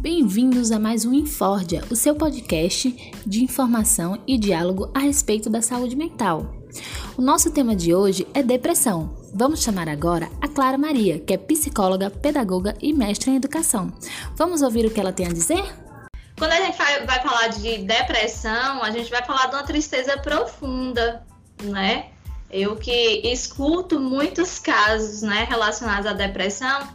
Bem-vindos a mais um Infordia, o seu podcast de informação e diálogo a respeito da saúde mental. O nosso tema de hoje é depressão. Vamos chamar agora a Clara Maria, que é psicóloga, pedagoga e mestre em educação. Vamos ouvir o que ela tem a dizer? Quando a gente vai, falar de depressão, a gente vai falar de uma tristeza profunda, né? Eu que escuto muitos casos, né, relacionados à depressão,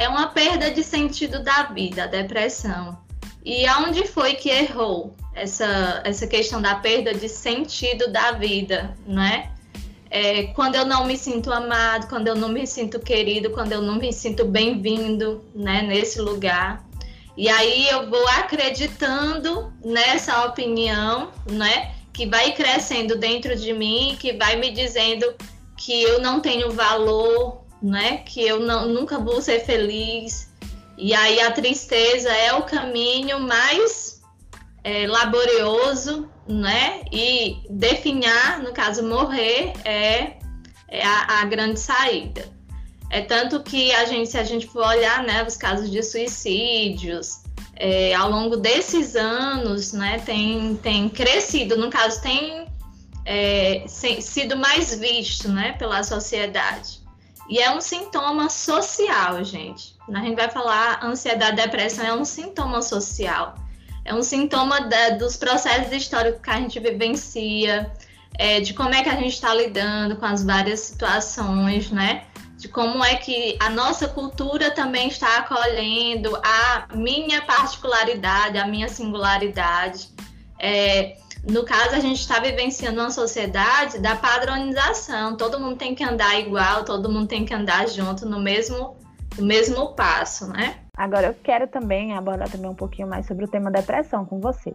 é uma perda de sentido da vida, a depressão. E aonde foi que errou essa, essa questão da perda de sentido da vida, né? É, quando eu não me sinto amado, quando eu não me sinto querido, quando eu não me sinto bem-vindo, né, nesse lugar. E aí eu vou acreditando nessa opinião, né, que vai crescendo dentro de mim, que vai me dizendo que eu não tenho valor, né, que eu não, nunca vou ser feliz. E aí a tristeza é o caminho mais é, laborioso né? E definhar, no caso, morrer é, é a, a, grande saída. É tanto que a gente, se a gente for olhar, né, os casos de suicídios, é, ao longo desses anos, né, tem, tem crescido, no caso, tem é, sido mais visto, né, pela sociedade. E é um sintoma social, gente. A gente vai falar ansiedade, depressão é um sintoma social é um sintoma da, dos processos históricos que a gente vivencia, é, de como é que a gente está lidando com as várias situações, né? De como é que a nossa cultura também está acolhendo a minha particularidade, a minha singularidade. É, no caso, a gente está vivenciando uma sociedade da padronização. Todo mundo tem que andar igual, todo mundo tem que andar junto no mesmo, no mesmo passo, né? Agora eu quero também abordar também um pouquinho mais sobre o tema depressão com você.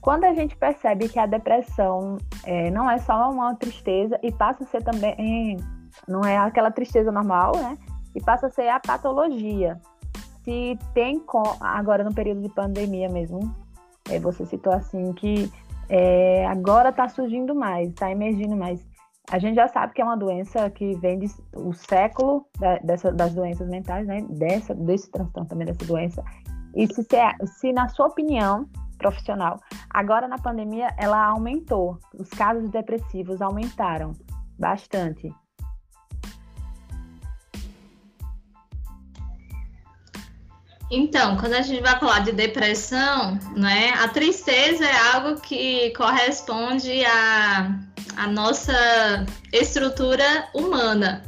Quando a gente percebe que a depressão é, não é só uma tristeza e passa a ser também não é aquela tristeza normal, né? E passa a ser a patologia. Se tem agora no período de pandemia mesmo, é, você citou assim que é, agora está surgindo mais, está emergindo mais. A gente já sabe que é uma doença que vem de, o século da, dessa, das doenças mentais, né? Dessa, desse transtorno também dessa doença. E se, se, na sua opinião profissional, agora na pandemia ela aumentou, os casos depressivos aumentaram bastante. Então, quando a gente vai falar de depressão, né, a tristeza é algo que corresponde a a nossa estrutura humana.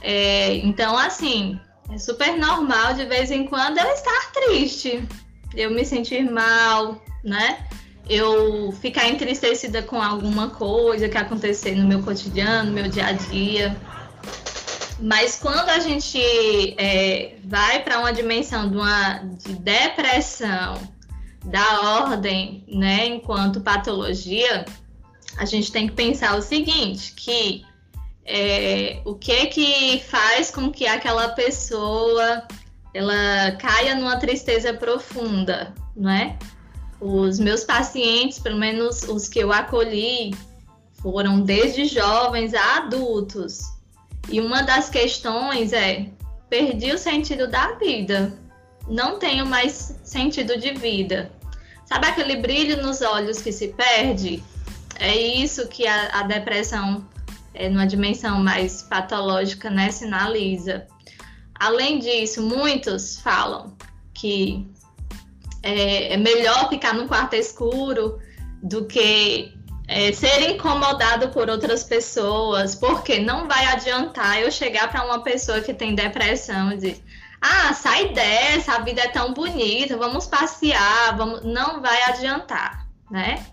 É, então, assim, é super normal de vez em quando eu estar triste, eu me sentir mal, né? Eu ficar entristecida com alguma coisa que acontecer no meu cotidiano, no meu dia a dia. Mas quando a gente é, vai para uma dimensão de, uma, de depressão da ordem, né, enquanto patologia, a gente tem que pensar o seguinte, que é, o que que faz com que aquela pessoa ela caia numa tristeza profunda, não é? Os meus pacientes, pelo menos os que eu acolhi, foram desde jovens a adultos. E uma das questões é: perdi o sentido da vida, não tenho mais sentido de vida. Sabe aquele brilho nos olhos que se perde? é isso que a, a depressão, é, numa dimensão mais patológica, né, sinaliza. Além disso, muitos falam que é, é melhor ficar no quarto escuro do que é, ser incomodado por outras pessoas, porque não vai adiantar eu chegar para uma pessoa que tem depressão e dizer: ah, sai dessa, a vida é tão bonita, vamos passear, vamos... não vai adiantar, né?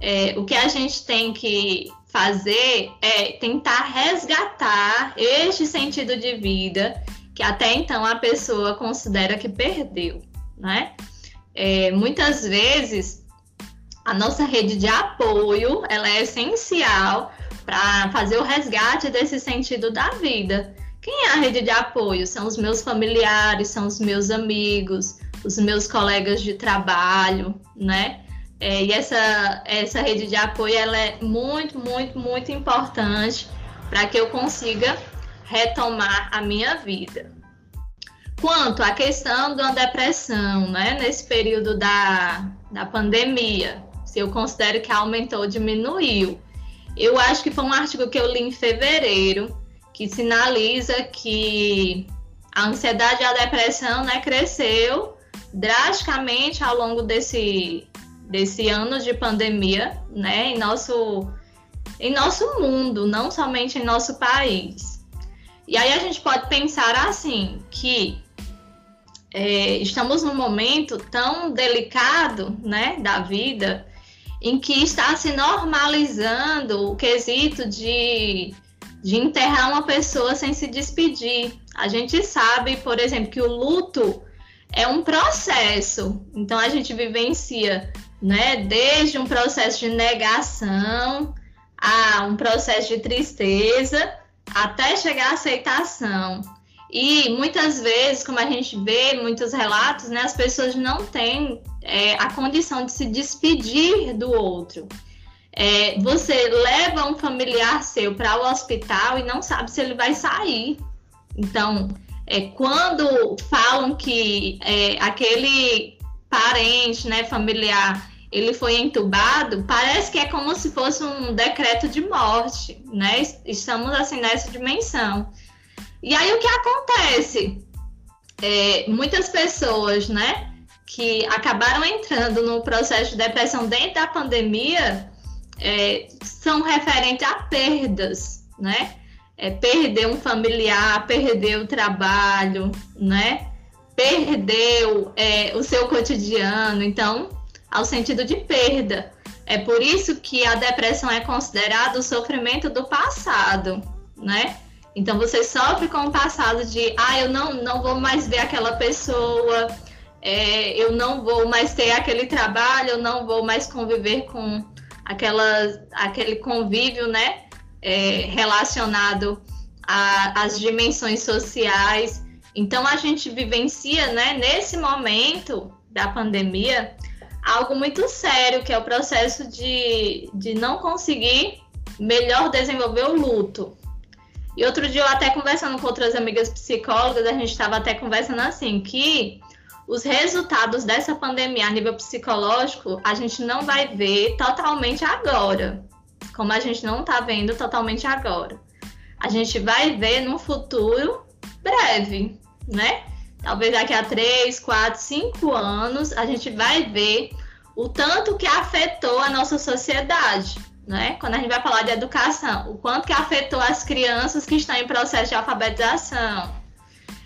É, o que a gente tem que fazer é tentar resgatar este sentido de vida que até então a pessoa considera que perdeu, né? É, muitas vezes a nossa rede de apoio ela é essencial para fazer o resgate desse sentido da vida. Quem é a rede de apoio? São os meus familiares, são os meus amigos, os meus colegas de trabalho, né? É, e essa, essa rede de apoio ela é muito, muito, muito importante para que eu consiga retomar a minha vida. quanto à questão da depressão, né, nesse período da, da pandemia, se eu considero que aumentou ou diminuiu. Eu acho que foi um artigo que eu li em fevereiro, que sinaliza que a ansiedade e a depressão né, cresceu drasticamente ao longo desse, desse ano de pandemia, né, em nosso, em nosso mundo, não somente em nosso país. E aí a gente pode pensar assim, que é, estamos num momento tão delicado né, da vida em que está se normalizando o quesito de, de enterrar uma pessoa sem se despedir. A gente sabe, por exemplo, que o luto é um processo. Então a gente vivencia, né, desde um processo de negação a um processo de tristeza até chegar à aceitação. E muitas vezes, como a gente vê muitos relatos, né, as pessoas não têm é, a condição de se despedir do outro. É, você leva um familiar seu para o hospital e não sabe se ele vai sair. Então, é, quando falam que é, aquele parente, né, familiar, ele foi entubado, parece que é como se fosse um decreto de morte, né? Estamos assim nessa dimensão. E aí o que acontece? É, muitas pessoas, né, que acabaram entrando no processo de depressão dentro da pandemia é, são referentes a perdas, né? é, perder um familiar, perder o trabalho, né? Perdeu é, o seu cotidiano, então, ao sentido de perda. É por isso que a depressão é considerada o sofrimento do passado, né? Então você sofre com o passado de, ah, eu não, não vou mais ver aquela pessoa, é, eu não vou mais ter aquele trabalho, eu não vou mais conviver com aquela, aquele convívio, né? é, relacionado às dimensões sociais. Então a gente vivencia, né, nesse momento da pandemia, algo muito sério, que é o processo de, de não conseguir melhor desenvolver o luto. E outro dia eu até conversando com outras amigas psicólogas, a gente estava até conversando assim, que os resultados dessa pandemia a nível psicológico, a gente não vai ver totalmente agora como a gente não está vendo totalmente agora. A gente vai ver no futuro breve, né? Talvez daqui a 3, 4, 5 anos, a gente vai ver o tanto que afetou a nossa sociedade, né? Quando a gente vai falar de educação, o quanto que afetou as crianças que estão em processo de alfabetização.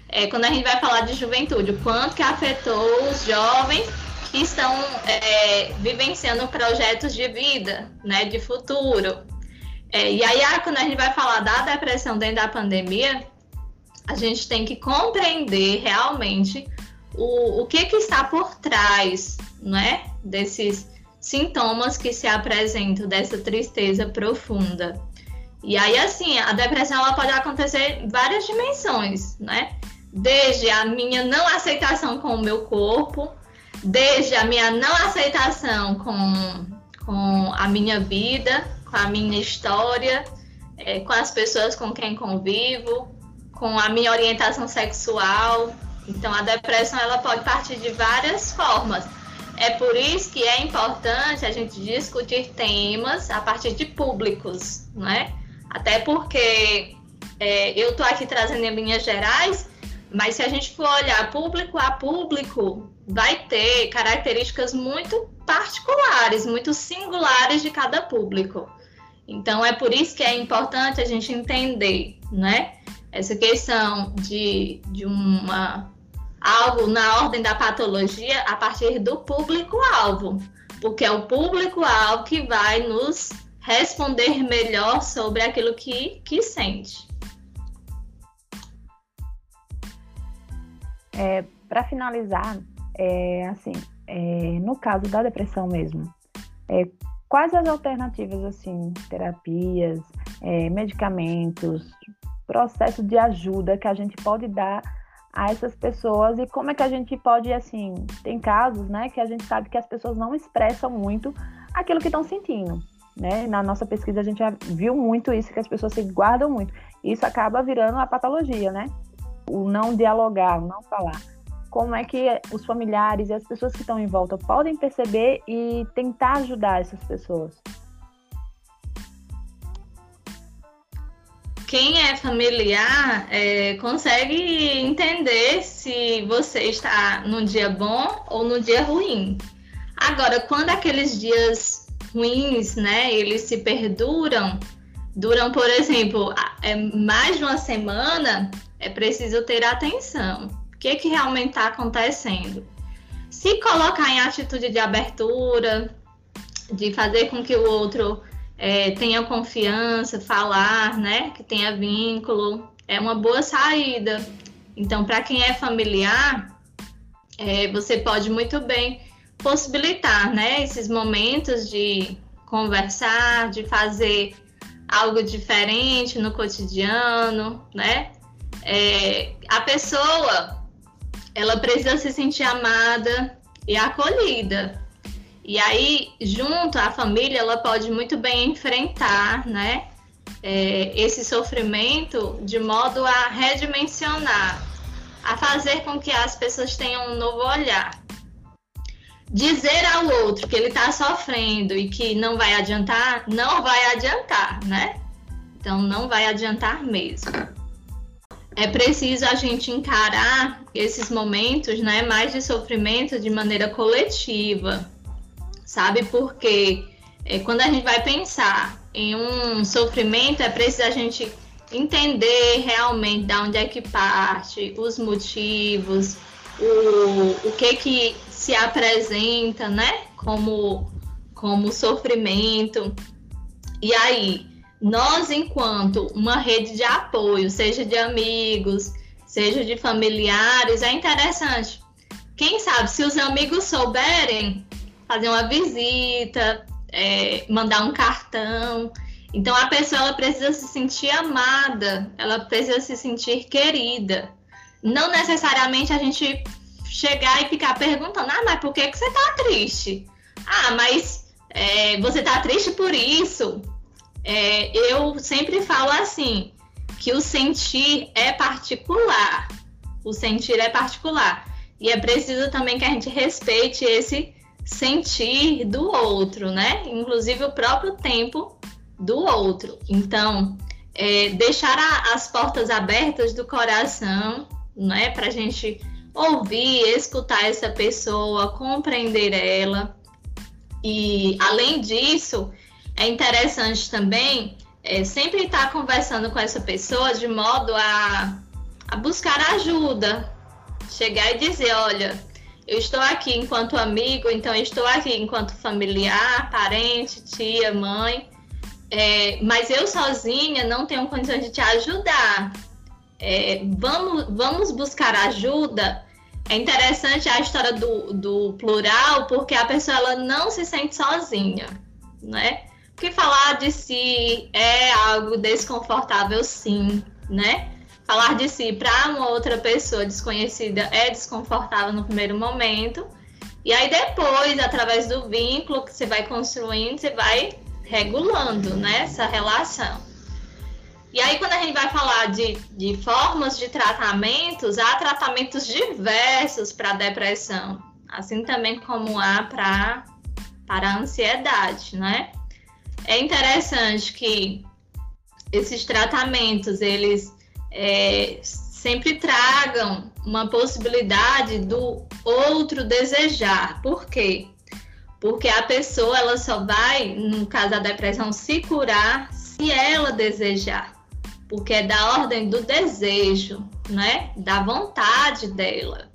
É, quando a gente vai falar de juventude, o quanto que afetou os jovens que estão é, vivenciando projetos de vida, né, de futuro. É, e aí, ah, quando a gente vai falar da depressão dentro da pandemia, a gente tem que compreender realmente o, o que, que está por trás, né, desses sintomas que se apresentam dessa tristeza profunda. E aí, assim, a depressão ela pode acontecer em várias dimensões, né? Desde a minha não aceitação com o meu corpo, desde a minha não aceitação com, com a minha vida, com a minha história, é, com as pessoas com quem convivo, com a minha orientação sexual. Então, a depressão ela pode partir de várias formas. É por isso que é importante a gente discutir temas a partir de públicos, né? Até porque é, eu estou aqui trazendo em linhas gerais, mas se a gente for olhar público a público, vai ter características muito particulares, muito singulares de cada público. Então é por isso que é importante a gente entender, né? Essa questão de, de uma algo na ordem da patologia a partir do público-alvo, porque é o público-alvo que vai nos responder melhor sobre aquilo que, que sente. É, Para finalizar, é, assim, é, no caso da depressão mesmo, é, quais as alternativas, assim, terapias, é, medicamentos, processo de ajuda que a gente pode dar a essas pessoas e como é que a gente pode, assim, tem casos, né, que a gente sabe que as pessoas não expressam muito aquilo que estão sentindo, né? Na nossa pesquisa a gente já viu muito isso, que as pessoas se guardam muito. Isso acaba virando a patologia, né? o não dialogar, o não falar. Como é que os familiares e as pessoas que estão em volta podem perceber e tentar ajudar essas pessoas? Quem é familiar é, consegue entender se você está num dia bom ou no dia ruim. Agora, quando aqueles dias ruins, né, eles se perduram, duram, por exemplo, é, mais de uma semana, é preciso ter atenção. O que, que realmente está acontecendo? Se colocar em atitude de abertura, de fazer com que o outro é, tenha confiança, falar, né? Que tenha vínculo, é uma boa saída. Então, para quem é familiar, é, você pode muito bem possibilitar, né? Esses momentos de conversar, de fazer algo diferente no cotidiano, né? É, a pessoa, ela precisa se sentir amada e acolhida. E aí, junto à família, ela pode muito bem enfrentar, né, é, esse sofrimento de modo a redimensionar, a fazer com que as pessoas tenham um novo olhar. Dizer ao outro que ele está sofrendo e que não vai adiantar, não vai adiantar, né? Então, não vai adiantar mesmo. É preciso a gente encarar esses momentos, né, mais de sofrimento de maneira coletiva sabe? Porque é, quando a gente vai pensar em um sofrimento, é preciso a gente entender realmente de onde é que parte, os motivos, o, o que que se apresenta, né? Como, como sofrimento. E aí, nós, enquanto uma rede de apoio, seja de amigos, seja de familiares, é interessante. Quem sabe, se os amigos souberem fazer uma visita, é, mandar um cartão. Então a pessoa ela precisa se sentir amada, ela precisa se sentir querida. Não necessariamente a gente chegar e ficar perguntando, ah, mas por que, que você tá triste? Ah, mas é, você tá triste por isso? É, eu sempre falo assim, que o sentir é particular. O sentir é particular. E é preciso também que a gente respeite esse sentir do outro, né? Inclusive o próprio tempo do outro. Então, é, deixar a, as portas abertas do coração, né? Para a gente ouvir, escutar essa pessoa, compreender ela. E, além disso, é interessante também é, sempre estar conversando com essa pessoa de modo a, a buscar ajuda. Chegar e dizer: olha, eu estou aqui enquanto amigo, então estou aqui enquanto familiar, parente, tia, mãe, é, mas eu sozinha não tenho condições de te ajudar. É, vamos, vamos buscar ajuda. É interessante a história do, do plural, porque a pessoa ela não se sente sozinha, né? Porque falar de si é algo desconfortável, sim, né? Falar de si para uma outra pessoa desconhecida é desconfortável no primeiro momento. E aí depois, através do vínculo que você vai construindo, você vai regulando né, essa relação. E aí, quando a gente vai falar de, de formas de tratamentos, há tratamentos diversos para depressão, assim também como há para para a ansiedade, né? É interessante que esses tratamentos, eles é, sempre tragam uma possibilidade do outro desejar. Por quê? Porque a pessoa ela só vai, no caso da depressão, se curar se ela desejar. Porque é da ordem do desejo, né? Da vontade dela.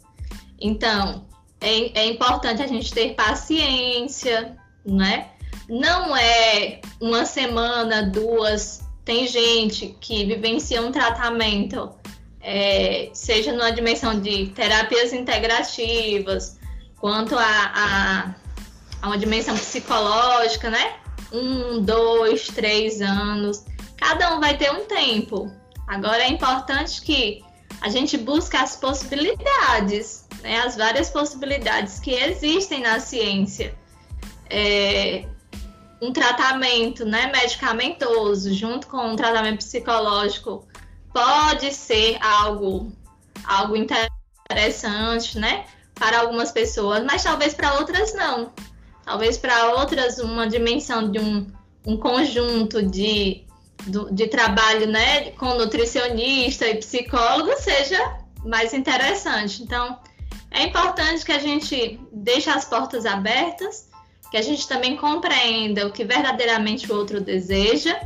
Então, é, é importante a gente ter paciência, né? Não é uma semana, duas, tem gente que vivencia um tratamento, é, seja numa dimensão de terapias integrativas, quanto a, a, a uma dimensão psicológica, né? Um, dois, três anos. Cada um vai ter um tempo. Agora é importante que a gente busque as possibilidades, né? as várias possibilidades que existem na ciência. É, um tratamento né, medicamentoso junto com um tratamento psicológico pode ser algo algo interessante, né? Para algumas pessoas, mas talvez para outras não. Talvez para outras uma dimensão de um, um conjunto de, de trabalho né, com nutricionista e psicólogo seja mais interessante. Então, é importante que a gente deixe as portas abertas, que a gente também compreenda o que verdadeiramente o outro deseja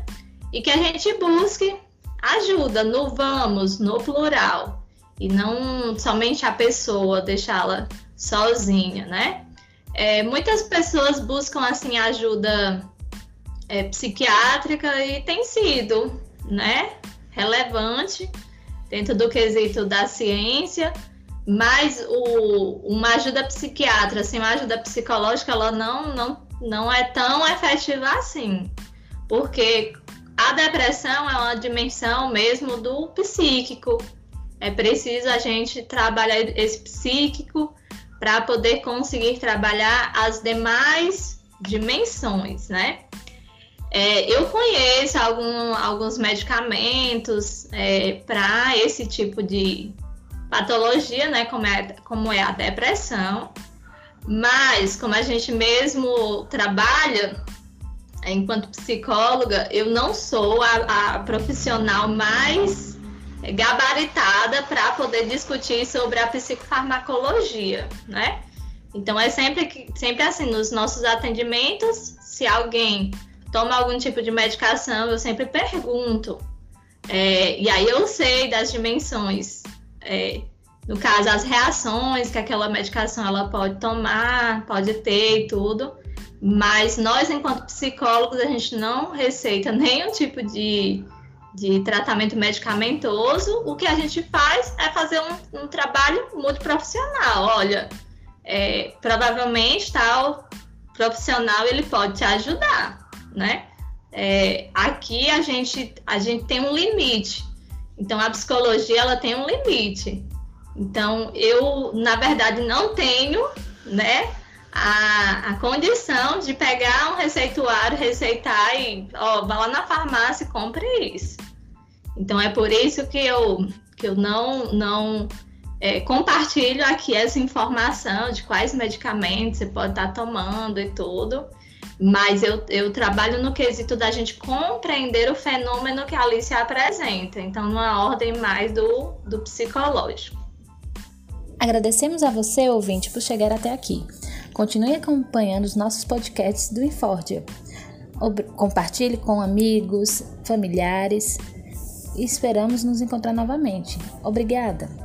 e que a gente busque ajuda no vamos, no plural, e não somente a pessoa deixá-la sozinha, né? É, muitas pessoas buscam assim ajuda é, psiquiátrica e tem sido, né, relevante dentro do quesito da ciência, mas o, uma ajuda psiquiátrica, assim, uma ajuda psicológica, ela não, não, não é tão efetiva assim, porque a depressão é uma dimensão mesmo do psíquico. É preciso a gente trabalhar esse psíquico para poder conseguir trabalhar as demais dimensões, né? É, eu conheço algum, alguns medicamentos é, para esse tipo de patologia, né? Como é, como é a depressão, mas como a gente mesmo trabalha enquanto psicóloga, eu não sou a, a profissional mais gabaritada para poder discutir sobre a psicofarmacologia, né? Então é sempre, sempre assim, nos nossos atendimentos, se alguém toma algum tipo de medicação, eu sempre pergunto. É, e aí eu sei das dimensões, é, no caso, as reações que aquela medicação ela pode tomar, pode ter e tudo. Mas nós, enquanto psicólogos, a gente não receita nenhum tipo de, de tratamento medicamentoso. O que a gente faz é fazer um, um trabalho multiprofissional. Olha, é, provavelmente tal profissional ele pode te ajudar, né? É, aqui a gente, a gente tem um limite. Então a psicologia ela tem um limite. Então eu, na verdade, não tenho, né? a, a condição de pegar um receituário, receitar e, ó, vá lá na farmácia e compre isso. Então é por isso que eu, que eu não, não é, compartilho aqui essa informação de quais medicamentos você pode estar tomando e tudo. Mas eu, eu trabalho no quesito da gente compreender o fenômeno que a Alice apresenta, então numa ordem mais do, do psicológico. Agradecemos a você, ouvinte, por chegar até aqui. Continue acompanhando os nossos podcasts do Infordia. Compartilhe com amigos, familiares e esperamos nos encontrar novamente. Obrigada!